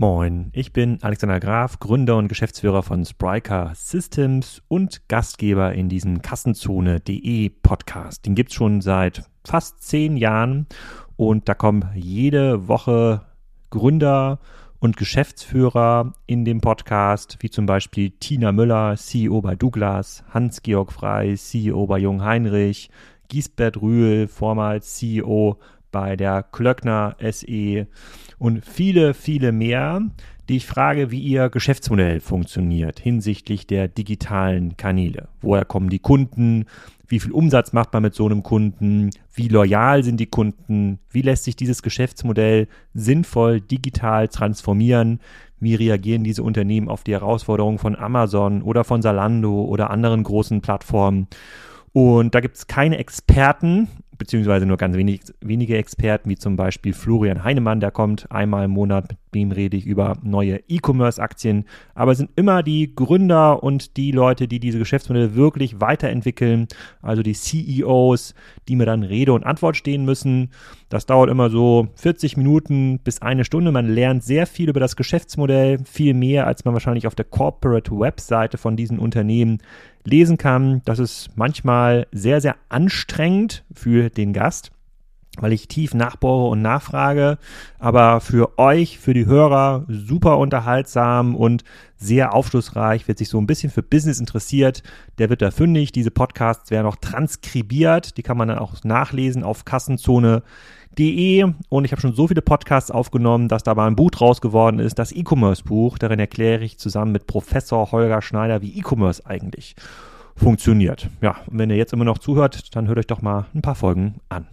Moin, ich bin Alexander Graf, Gründer und Geschäftsführer von Spryker Systems und Gastgeber in diesem Kassenzone.de Podcast. Den gibt es schon seit fast zehn Jahren und da kommen jede Woche Gründer und Geschäftsführer in dem Podcast, wie zum Beispiel Tina Müller, CEO bei Douglas, Hans-Georg Frei, CEO bei Jung Heinrich, Giesbert Rühl, vormals CEO bei der Klöckner SE und viele, viele mehr, die ich frage, wie ihr Geschäftsmodell funktioniert hinsichtlich der digitalen Kanäle. Woher kommen die Kunden? Wie viel Umsatz macht man mit so einem Kunden? Wie loyal sind die Kunden? Wie lässt sich dieses Geschäftsmodell sinnvoll digital transformieren? Wie reagieren diese Unternehmen auf die Herausforderungen von Amazon oder von Salando oder anderen großen Plattformen? Und da gibt es keine Experten, beziehungsweise nur ganz wenig, wenige Experten, wie zum Beispiel Florian Heinemann, der kommt einmal im Monat, mit dem rede ich über neue E-Commerce-Aktien. Aber es sind immer die Gründer und die Leute, die diese Geschäftsmodelle wirklich weiterentwickeln, also die CEOs, die mir dann Rede und Antwort stehen müssen. Das dauert immer so 40 Minuten bis eine Stunde. Man lernt sehr viel über das Geschäftsmodell, viel mehr, als man wahrscheinlich auf der Corporate-Webseite von diesen Unternehmen lesen kann. Das ist manchmal sehr, sehr anstrengend für den Gast, weil ich tief nachbohre und nachfrage, aber für euch, für die Hörer super unterhaltsam und sehr aufschlussreich, wird sich so ein bisschen für Business interessiert, der wird da fündig. Diese Podcasts werden auch transkribiert, die kann man dann auch nachlesen auf Kassenzone De und ich habe schon so viele Podcasts aufgenommen, dass da mal ein Buch draus geworden ist, das E-Commerce-Buch. Darin erkläre ich zusammen mit Professor Holger Schneider, wie E-Commerce eigentlich funktioniert. Ja, und wenn ihr jetzt immer noch zuhört, dann hört euch doch mal ein paar Folgen an.